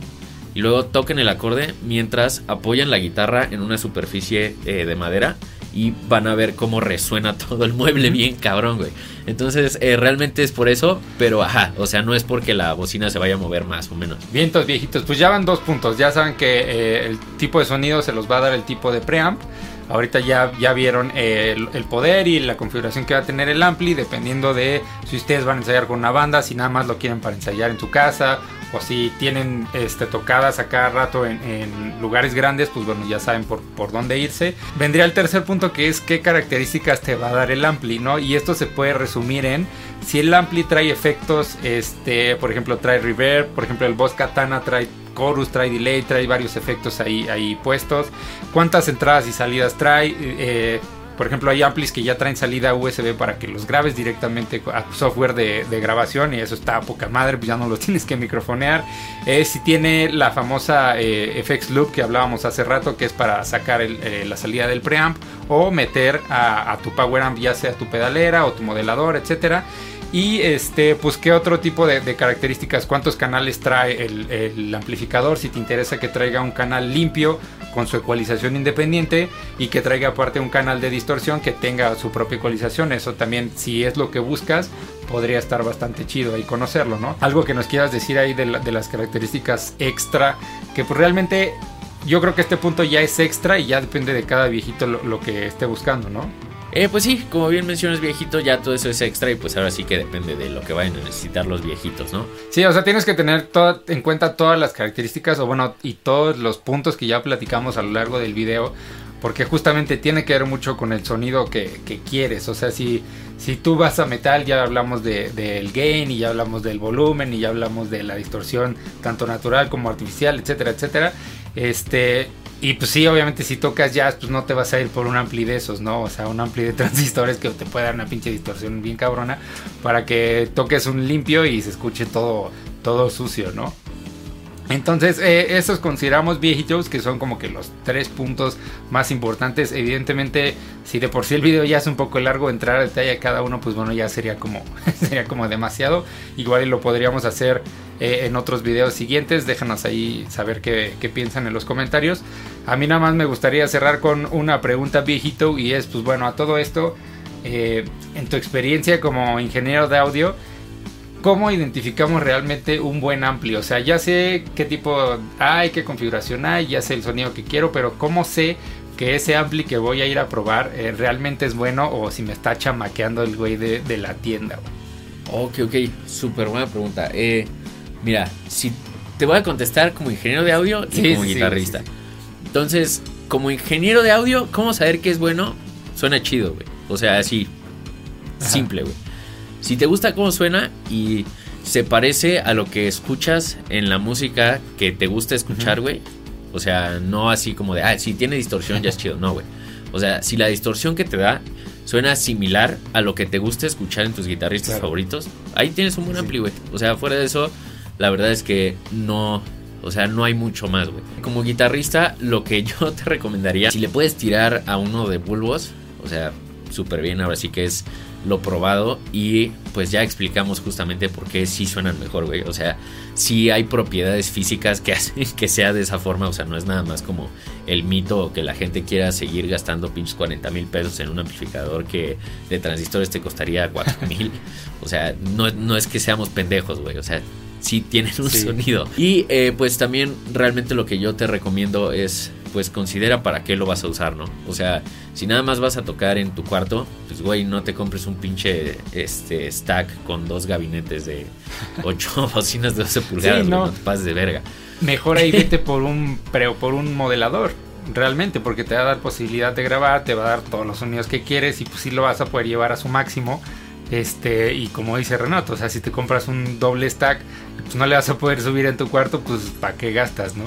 y luego toquen el acorde mientras apoyan la guitarra en una superficie eh, de madera y van a ver cómo resuena todo el mueble bien cabrón, güey. Entonces, eh, realmente es por eso, pero ajá, o sea, no es porque la bocina se vaya a mover más o menos. Vientos viejitos, pues ya van dos puntos. Ya saben que eh, el tipo de sonido se los va a dar el tipo de preamp. Ahorita ya, ya vieron el, poder y la configuración que va a tener el ampli, dependiendo de si ustedes van a ensayar con una banda, si nada más lo quieren para ensayar en su casa, o si tienen este, tocadas a cada rato en, en lugares grandes, pues bueno, ya saben por, por, dónde irse. Vendría el tercer punto que es qué características te va a dar el ampli, ¿no? Y esto se puede resumir en si el ampli trae efectos, este, por ejemplo, trae reverb, por ejemplo, el Boss Katana trae chorus, trae delay, trae varios efectos ahí, ahí puestos. ¿Cuántas entradas y salidas trae? Eh, por ejemplo, hay amplis que ya traen salida USB para que los grabes directamente a software de, grabación y eso está a poca madre, pues ya no los tienes que microfonear. Eh, si tiene la famosa eh, FX Loop que hablábamos hace rato, que es para sacar la salida del preamp o meter a, a, tu power amp, ya sea tu pedalera o tu modelador, etcétera. Y este, pues qué otro tipo de, características, cuántos canales trae el, amplificador, si te interesa que traiga un canal limpio con su ecualización independiente y que traiga aparte un canal de distorsión que tenga su propia ecualización. Eso también, si es lo que buscas, podría estar bastante chido ahí conocerlo, ¿no? Algo que nos quieras decir ahí de las características extra, que pues realmente yo creo que este punto ya es extra y ya depende de cada viejito lo, lo que esté buscando, ¿no? Eh, pues sí, como bien mencionas viejito, ya todo eso es extra y pues ahora sí que depende de lo que vayan a necesitar los viejitos, ¿no? Sí, o sea, tienes que tener en cuenta todas las características o bueno, y todos los puntos que ya platicamos a lo largo del video, porque justamente tiene que ver mucho con el sonido que, quieres, o sea, si, si tú vas a metal ya hablamos del de, de gain y ya hablamos del volumen y ya hablamos de la distorsión tanto natural como artificial, etcétera, etcétera, este... Y pues sí, obviamente si tocas jazz, pues no te vas a ir por un ampli de esos, ¿no? O sea, un ampli de transistores que te puede dar una pinche distorsión bien cabrona para que toques un limpio y se escuche todo, todo sucio, ¿no? Entonces, eh, esos consideramos viejitos que son como que los tres puntos más importantes. Evidentemente, si de por sí el video ya es un poco largo, entrar a detalle a cada uno, pues bueno, ya sería como, sería como demasiado. Igual lo podríamos hacer eh, en otros videos siguientes. Déjanos ahí saber qué, qué, piensan en los comentarios. A mí nada más me gustaría cerrar con una pregunta viejito y es, pues bueno, a todo esto, eh, en tu experiencia como ingeniero de audio, ¿cómo identificamos realmente un buen ampli? O sea, ya sé qué tipo hay, qué configuración hay, ya sé el sonido que quiero, pero ¿cómo sé que ese ampli que voy a ir a probar eh, realmente es bueno o si me está chamaqueando el güey de, de la tienda? Ok, ok, súper buena pregunta. Eh, mira, si te voy a contestar como ingeniero de audio y sí, como sí, guitarrista. Sí, Entonces, como ingeniero de audio, ¿cómo saber que es bueno? Suena chido, güey. O sea, así, Ajá. simple, güey. Si te gusta cómo suena y se parece a lo que escuchas en la música que te gusta escuchar, güey. Uh -huh. O sea, no así como de, ah, si tiene distorsión ya es chido. No, güey. O sea, si la distorsión que te da suena similar a lo que te gusta escuchar en tus guitarristas claro. favoritos, ahí tienes un buen sí. ampli, güey. O sea, fuera de eso, la verdad es que no, o sea, no hay mucho más, güey. Como guitarrista, lo que yo te recomendaría, si le puedes tirar a uno de bulbos, o sea, súper bien, ahora sí que es lo probado y pues ya explicamos justamente por qué sí suenan mejor, güey. O sea, sí hay propiedades físicas que hacen que sea de esa forma, o sea, no es nada más como el mito o que la gente quiera seguir gastando pinches 40 mil pesos en un amplificador que de transistores te costaría 4 mil. o sea, no, no es que seamos pendejos, güey. O sea, sí tienen un sí. sonido. Y eh, pues también realmente lo que yo te recomiendo es pues considera para qué lo vas a usar, ¿no? O sea, si nada más vas a tocar en tu cuarto, pues güey, no te compres un pinche este stack con dos gabinetes de 8 bocinas de 12 pulgadas, sí, no. no te pases de verga. Mejor ahí vete por un pero por un modelador realmente porque te va a dar posibilidad de grabar, te va a dar todos los sonidos que quieres y pues sí lo vas a poder llevar a su máximo. Este, y como dice Renato, o sea, si te compras un doble stack, pues no le vas a poder subir en tu cuarto, pues ¿para qué gastas, no?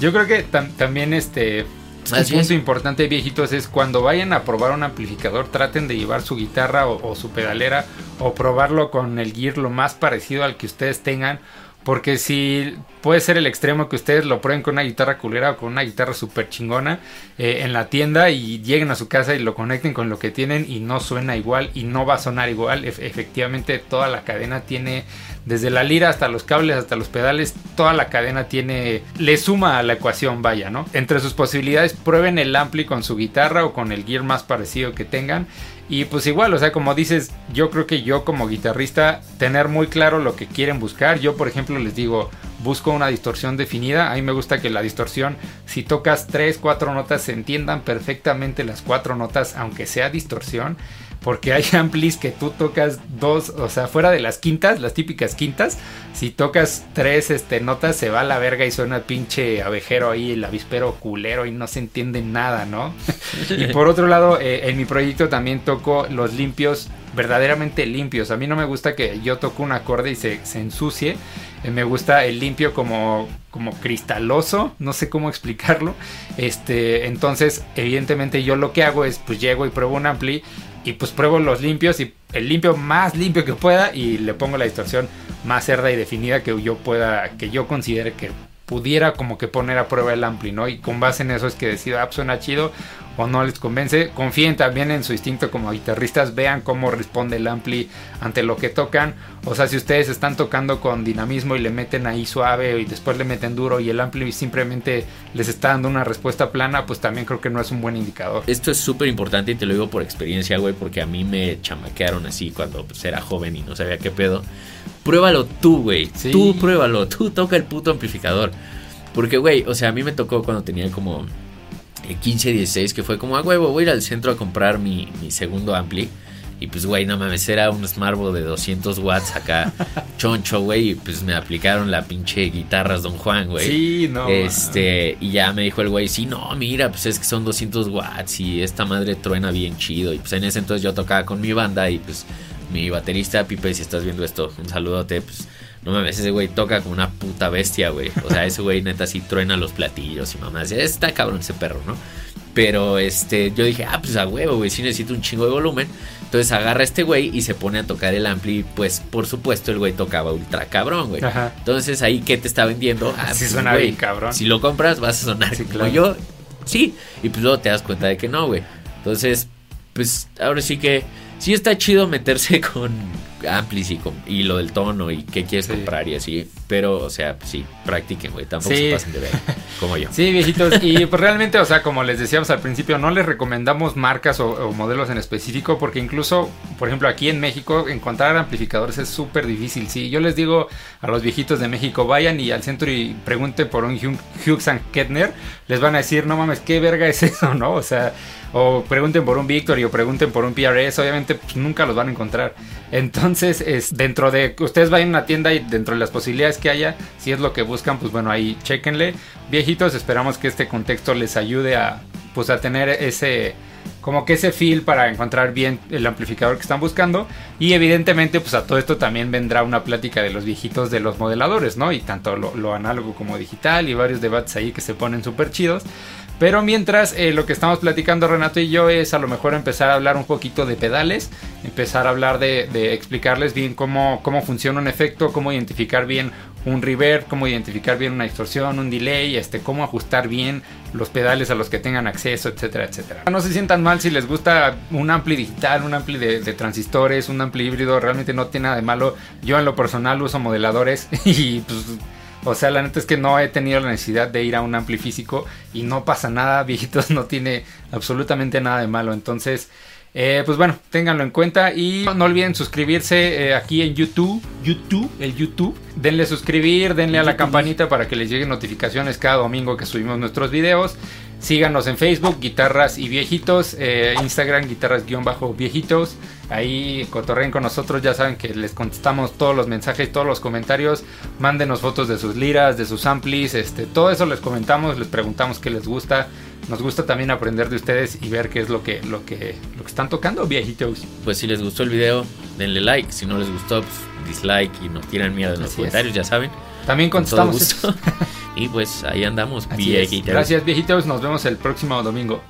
Yo creo que tam también este Así un punto es. importante, viejitos, es cuando vayan a probar un amplificador, traten de llevar su guitarra o, o, su pedalera o probarlo con el gear lo más parecido al que ustedes tengan. Porque si puede ser el extremo que ustedes lo prueben con una guitarra culera o con una guitarra súper chingona eh, en la tienda y lleguen a su casa y lo conecten con lo que tienen y no suena igual y no va a sonar igual. efectivamente toda la cadena tiene, desde la lira hasta los cables, hasta los pedales, toda la cadena tiene, le suma a la ecuación, vaya, ¿no? Entre sus posibilidades, prueben el ampli con su guitarra o con el gear más parecido que tengan y pues igual, o sea, como dices, yo creo que yo como guitarrista, tener muy claro lo que quieren buscar. Yo, por ejemplo, les digo, busco una distorsión definida. A mí me gusta que la distorsión, si tocas tres, cuatro notas, se entiendan perfectamente las cuatro notas, aunque sea distorsión. Porque hay amplis que tú tocas dos, o sea, fuera de las quintas, las típicas quintas, si tocas tres este, notas se va a la verga y suena pinche abejero ahí, el avispero culero y no se entiende nada, ¿no? y por otro lado, eh, en mi proyecto también toco los limpios, verdaderamente limpios. A mí no me gusta que yo toque un acorde y se, se ensucie. Eh, me gusta el limpio como, como cristaloso, no sé cómo explicarlo. Este, entonces, evidentemente yo lo que hago es pues llego y pruebo un ampli y pues pruebo los limpios y el limpio más limpio que pueda y le pongo la distorsión más cerda y definida que yo pueda, que yo considere que pudiera como que poner a prueba el ampli, ¿no? Y con base en eso es que decida, ah, suena chido o no les convence. Confíen también en su instinto como guitarristas, vean cómo responde el ampli ante lo que tocan. O sea, si ustedes están tocando con dinamismo y le meten ahí suave y después le meten duro y el ampli simplemente les está dando una respuesta plana, pues también creo que no es un buen indicador. Esto es súper importante y te lo digo por experiencia, güey, porque a mí me chamaquearon así cuando pues, era joven y no sabía qué pedo. Pruébalo tú, güey. Tú pruébalo, tú toca el puto amplificador. Porque, güey, o sea, a mí me tocó cuando tenía como 15, 16, que fue como, a huevo, voy a ir al centro a comprar mi, segundo ampli. Y pues, güey, no mames, era un Smartbo de 200 watts acá, choncho, güey. Y pues me aplicaron la pinche guitarras Don Juan, güey. Sí, no. Este, y ya me dijo el güey, sí, no, mira, pues es que son 200 watts y esta madre truena bien chido. Y pues en ese entonces yo tocaba con mi banda y pues mi baterista, Pipe, si estás viendo esto, un saludote, pues no mames, ese güey toca como una puta bestia, güey. O sea, ese güey neta sí truena los platillos y mamá. Está cabrón ese perro, ¿no? Pero este, yo dije, ah, pues a huevo, güey, sí necesito un chingo de volumen. Entonces agarra a este güey y se pone a tocar el ampli. Pues por supuesto el güey tocaba ultra cabrón, güey. Entonces ahí, ¿qué te está vendiendo? Ah, sí pues, suena bien cabrón. Si lo compras, vas a sonar como yo. Sí. Y pues luego te das cuenta de que no, güey. Entonces, pues ahora sí que sí está chido meterse con amplis y, lo del tono y qué quieres comprar y así. Pero, o sea, sí, practiquen, güey. Tampoco se pasen de ver, como yo. Sí, viejitos. Y pues realmente, o sea, como les decíamos al principio, no les recomendamos marcas o, modelos en específico porque incluso, por ejemplo, aquí en México, encontrar amplificadores es súper difícil. Sí, yo les digo a los viejitos de México, vayan y al centro y pregunten por un Hughes Kettner. Les van a decir, no mames, ¿qué verga es eso, no? O sea o pregunten por un Victory o pregunten por un PRS, obviamente pues, nunca los van a encontrar. Entonces, es dentro de ustedes vayan a una tienda y dentro de las posibilidades que haya, si es lo que buscan, pues bueno, ahí chequenle. Viejitos, esperamos que este contexto les ayude a pues a tener ese como que ese feel para encontrar bien el amplificador que están buscando y evidentemente pues a todo esto también vendrá una plática de los viejitos de los modeladores, ¿no? Y tanto lo, lo análogo como digital y varios debates ahí que se ponen súper chidos. Pero mientras eh, lo que estamos platicando Renato y yo es a lo mejor empezar a hablar un poquito de pedales, empezar a hablar de, explicarles bien cómo, cómo funciona un efecto, cómo identificar bien un reverb, cómo identificar bien una distorsión, un delay, este, cómo ajustar bien los pedales a los que tengan acceso, etcétera, etcétera. No se sientan mal si les gusta un ampli digital, un ampli de, de transistores, un ampli híbrido, realmente no tiene nada de malo. Yo en lo personal uso modeladores y pues o sea, la neta es que no he tenido la necesidad de ir a un ampli físico y no pasa nada, viejitos, no tiene absolutamente nada de malo. Entonces, eh, pues bueno, ténganlo en cuenta y no olviden suscribirse eh, aquí en YouTube, YouTube, el YouTube. Denle suscribir, denle a la campanita para que les lleguen notificaciones cada domingo que subimos nuestros videos. Síganos en Facebook, Guitarras y Viejitos, eh, Instagram, Guitarras-Viejitos. Ahí cotorren con nosotros, ya saben que les contestamos todos los mensajes, todos los comentarios. Mándenos fotos de sus liras, de sus amplis, este, todo eso les comentamos, les preguntamos qué les gusta. Nos gusta también aprender de ustedes y ver qué es lo que, lo que, lo que están tocando, viejitos. Pues si les gustó el video, denle like. Si no les gustó, pues dislike y nos tiran miedo en los comentarios, ya saben. También contestamos. y pues ahí andamos, viejitos. Gracias, viejitos. Nos vemos el próximo domingo.